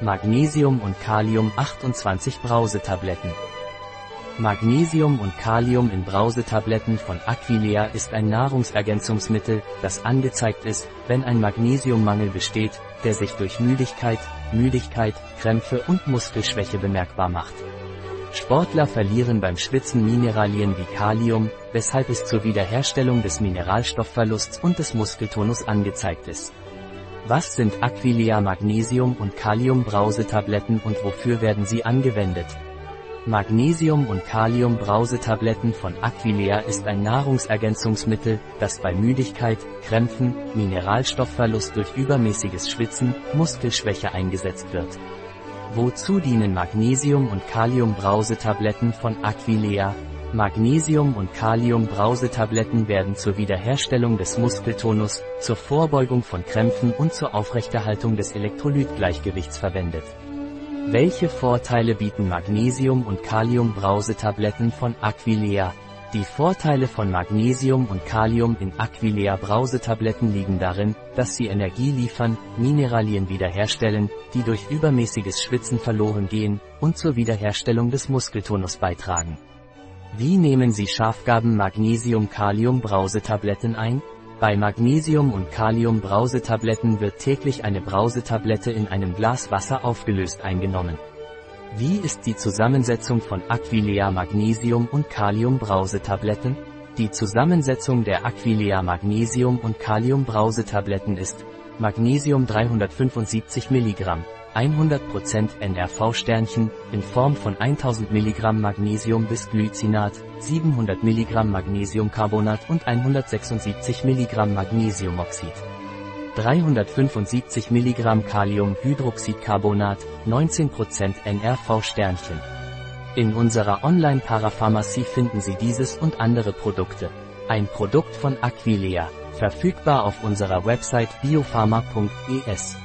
Magnesium und Kalium 28 Brausetabletten. Magnesium und Kalium in Brausetabletten von Aquilea ist ein Nahrungsergänzungsmittel, das angezeigt ist, wenn ein Magnesiummangel besteht, der sich durch Müdigkeit, Müdigkeit, Krämpfe und Muskelschwäche bemerkbar macht. Sportler verlieren beim Schwitzen Mineralien wie Kalium, weshalb es zur Wiederherstellung des Mineralstoffverlusts und des Muskeltonus angezeigt ist. Was sind Aquilea Magnesium und Kalium Brausetabletten und wofür werden sie angewendet? Magnesium- und Kalium-Brausetabletten von Aquilea ist ein Nahrungsergänzungsmittel, das bei Müdigkeit, Krämpfen, Mineralstoffverlust durch übermäßiges Schwitzen, Muskelschwäche eingesetzt wird. Wozu dienen Magnesium- und Kalium-Brausetabletten von Aquilea? Magnesium- und Kalium-Brausetabletten werden zur Wiederherstellung des Muskeltonus, zur Vorbeugung von Krämpfen und zur Aufrechterhaltung des Elektrolytgleichgewichts verwendet. Welche Vorteile bieten Magnesium- und Kalium-Brausetabletten von Aquilea? Die Vorteile von Magnesium und Kalium in Aquilea Brausetabletten liegen darin, dass sie Energie liefern, Mineralien wiederherstellen, die durch übermäßiges Schwitzen verloren gehen, und zur Wiederherstellung des Muskeltonus beitragen. Wie nehmen Sie Schafgaben Magnesium-Kalium Brausetabletten ein? Bei Magnesium- und Kalium-Brausetabletten wird täglich eine Brausetablette in einem Glas Wasser aufgelöst eingenommen. Wie ist die Zusammensetzung von Aquilea Magnesium- und Kalium-Brausetabletten? Die Zusammensetzung der Aquilea Magnesium- und Kalium-Brausetabletten ist Magnesium 375 mg, 100% NRV-Sternchen, in Form von 1000 mg Magnesium bis Glycinat, 700 mg Magnesiumcarbonat und 176 mg Magnesiumoxid. 375 mg Kaliumhydroxidcarbonat, 19% NRV-Sternchen. In unserer Online-Parapharmacie finden Sie dieses und andere Produkte. Ein Produkt von Aquilea, verfügbar auf unserer Website biopharma.es.